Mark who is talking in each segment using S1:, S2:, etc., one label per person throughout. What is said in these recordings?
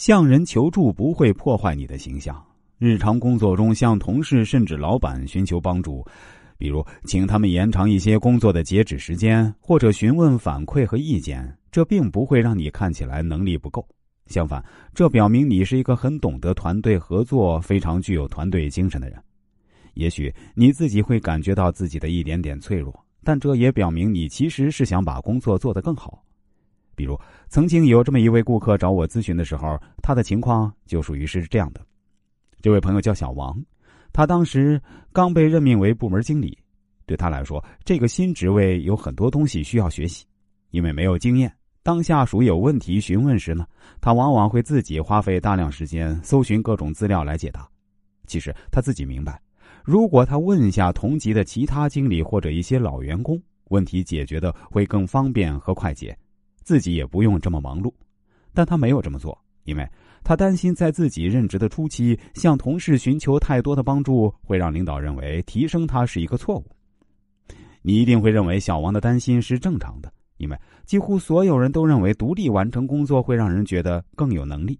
S1: 向人求助不会破坏你的形象。日常工作中向同事甚至老板寻求帮助，比如请他们延长一些工作的截止时间，或者询问反馈和意见，这并不会让你看起来能力不够。相反，这表明你是一个很懂得团队合作、非常具有团队精神的人。也许你自己会感觉到自己的一点点脆弱，但这也表明你其实是想把工作做得更好。比如，曾经有这么一位顾客找我咨询的时候，他的情况就属于是这样的。这位朋友叫小王，他当时刚被任命为部门经理，对他来说，这个新职位有很多东西需要学习，因为没有经验。当下属有问题询问时呢，他往往会自己花费大量时间搜寻各种资料来解答。其实他自己明白，如果他问一下同级的其他经理或者一些老员工，问题解决的会更方便和快捷，自己也不用这么忙碌。但他没有这么做，因为。他担心在自己任职的初期向同事寻求太多的帮助，会让领导认为提升他是一个错误。你一定会认为小王的担心是正常的，因为几乎所有人都认为独立完成工作会让人觉得更有能力。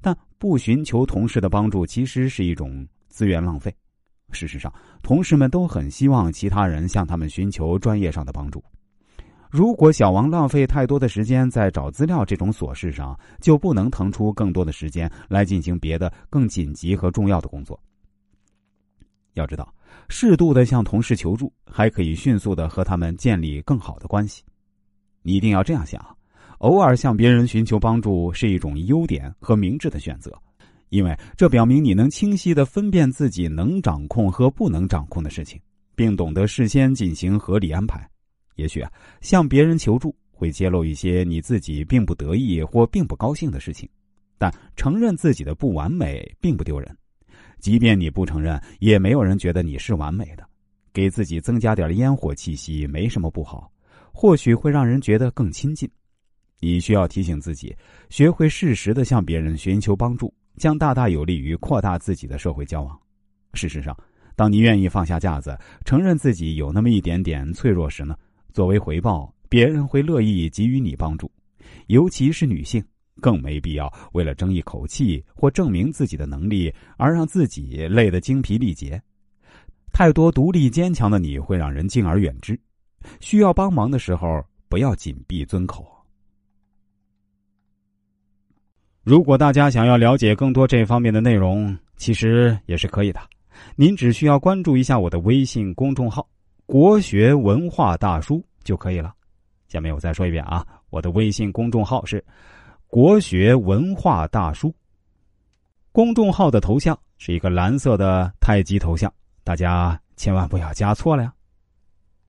S1: 但不寻求同事的帮助其实是一种资源浪费。事实上，同事们都很希望其他人向他们寻求专业上的帮助。如果小王浪费太多的时间在找资料这种琐事上，就不能腾出更多的时间来进行别的更紧急和重要的工作。要知道，适度的向同事求助，还可以迅速的和他们建立更好的关系。你一定要这样想：偶尔向别人寻求帮助是一种优点和明智的选择，因为这表明你能清晰的分辨自己能掌控和不能掌控的事情，并懂得事先进行合理安排。也许啊，向别人求助会揭露一些你自己并不得意或并不高兴的事情，但承认自己的不完美并不丢人。即便你不承认，也没有人觉得你是完美的。给自己增加点烟火气息没什么不好，或许会让人觉得更亲近。你需要提醒自己，学会适时的向别人寻求帮助，将大大有利于扩大自己的社会交往。事实上，当你愿意放下架子，承认自己有那么一点点脆弱时呢？作为回报，别人会乐意给予你帮助，尤其是女性，更没必要为了争一口气或证明自己的能力而让自己累得精疲力竭。太多独立坚强的你会让人敬而远之，需要帮忙的时候不要紧闭尊口。如果大家想要了解更多这方面的内容，其实也是可以的，您只需要关注一下我的微信公众号。国学文化大叔就可以了。下面我再说一遍啊，我的微信公众号是“国学文化大叔”。公众号的头像是一个蓝色的太极头像，大家千万不要加错了呀。